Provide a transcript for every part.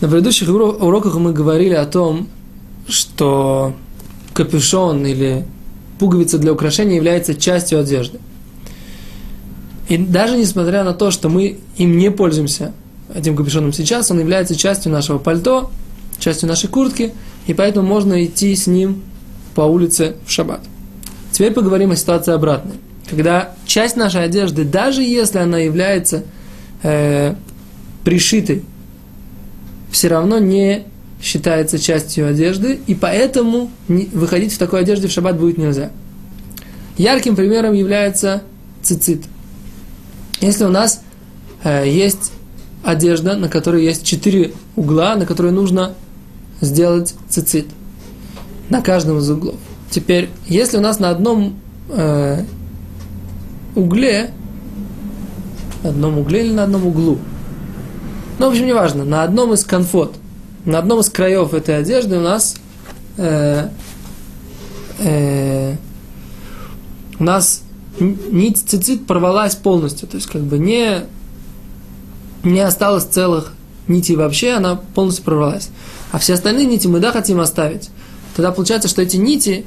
На предыдущих уроках мы говорили о том, что капюшон или пуговица для украшения является частью одежды. И даже несмотря на то, что мы им не пользуемся, этим капюшоном сейчас, он является частью нашего пальто, частью нашей куртки, и поэтому можно идти с ним по улице в шаббат. Теперь поговорим о ситуации обратной. Когда часть нашей одежды, даже если она является э, пришитой, все равно не считается частью одежды, и поэтому выходить в такой одежде в шаббат будет нельзя. Ярким примером является цицит. Если у нас э, есть одежда, на которой есть четыре угла, на которые нужно сделать цицит. На каждом из углов. Теперь, если у нас на одном э, угле, одном угле или на одном углу, ну, в общем, неважно, на одном из конфот, на одном из краев этой одежды у нас э, э, у нас нить цицит порвалась полностью, то есть как бы не, не осталось целых нитей вообще, она полностью порвалась. А все остальные нити мы да хотим оставить. Тогда получается, что эти нити,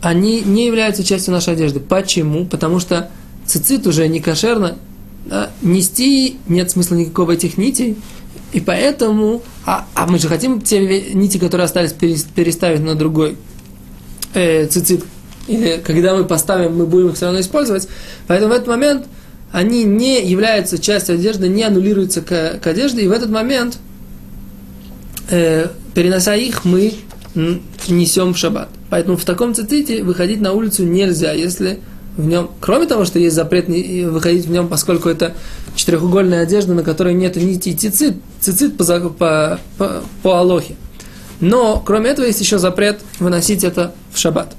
они не являются частью нашей одежды. Почему? Потому что цицит уже не кошерно, да, нести нет смысла никакого этих нитей, и поэтому, а, а мы же хотим те нити, которые остались, переставить на другой э, цицит, или когда мы поставим, мы будем их все равно использовать. Поэтому в этот момент они не являются частью одежды, не аннулируются к, к одежде, и в этот момент, э, перенося их, мы несем в шаббат. Поэтому в таком циците выходить на улицу нельзя, если в нем, кроме того, что есть запрет выходить в нем, поскольку это четырехугольная одежда, на которой нет нити цицит, цицит по, по, по, по Алохе. Но, кроме этого, есть еще запрет выносить это в шаббат.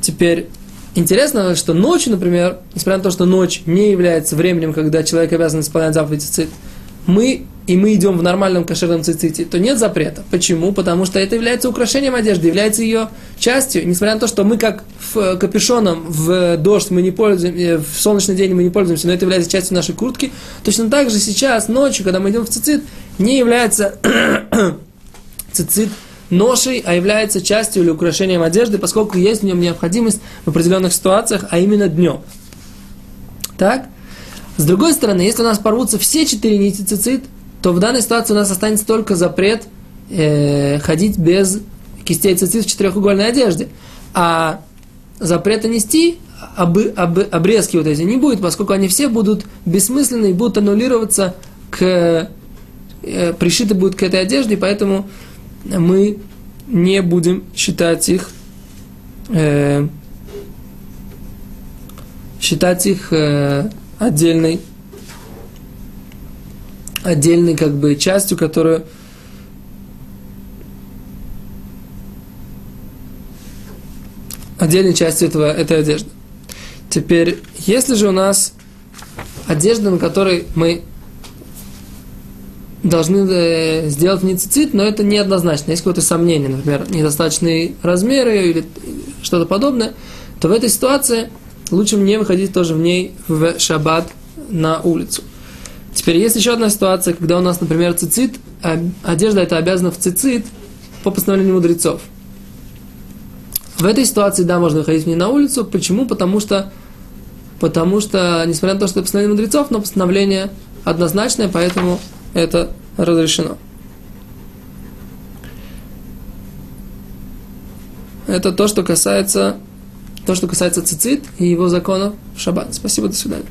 Теперь, интересно, что ночью, например, несмотря на то, что ночь не является временем, когда человек обязан исполнять заповедь цицит, мы и мы идем в нормальном кошерном циците, то нет запрета. Почему? Потому что это является украшением одежды, является ее частью. Несмотря на то, что мы как в капюшоном в дождь мы не пользуемся, э, в солнечный день мы не пользуемся, но это является частью нашей куртки, точно так же сейчас, ночью, когда мы идем в цицит, не является цицит ношей, а является частью или украшением одежды, поскольку есть в нем необходимость в определенных ситуациях, а именно днем. Так? С другой стороны, если у нас порвутся все четыре нити цицит, то в данной ситуации у нас останется только запрет э, ходить без кистей цицит в четырехугольной одежде. А запрета нести об, об, обрезки вот эти не будет, поскольку они все будут бессмысленны и будут аннулироваться к э, пришиты будут к этой одежде, поэтому мы не будем считать их э, считать их э, отдельной отдельной как бы частью, которую отдельной частью этого, этой одежды. Теперь, если же у нас одежда, на которой мы должны э, сделать ницицит, но это неоднозначно. Есть какое-то сомнение, например, недостаточные размеры или что-то подобное, то в этой ситуации лучше мне выходить тоже в ней в шаббат на улицу. Теперь есть еще одна ситуация, когда у нас, например, цицит, а одежда это обязана в цицит по постановлению мудрецов. В этой ситуации, да, можно выходить в ней на улицу. Почему? Потому что, потому что, несмотря на то, что это постановление мудрецов, но постановление однозначное, поэтому это разрешено. Это то, что касается, то, что касается цицит и его законов в шаббат. Спасибо, до свидания.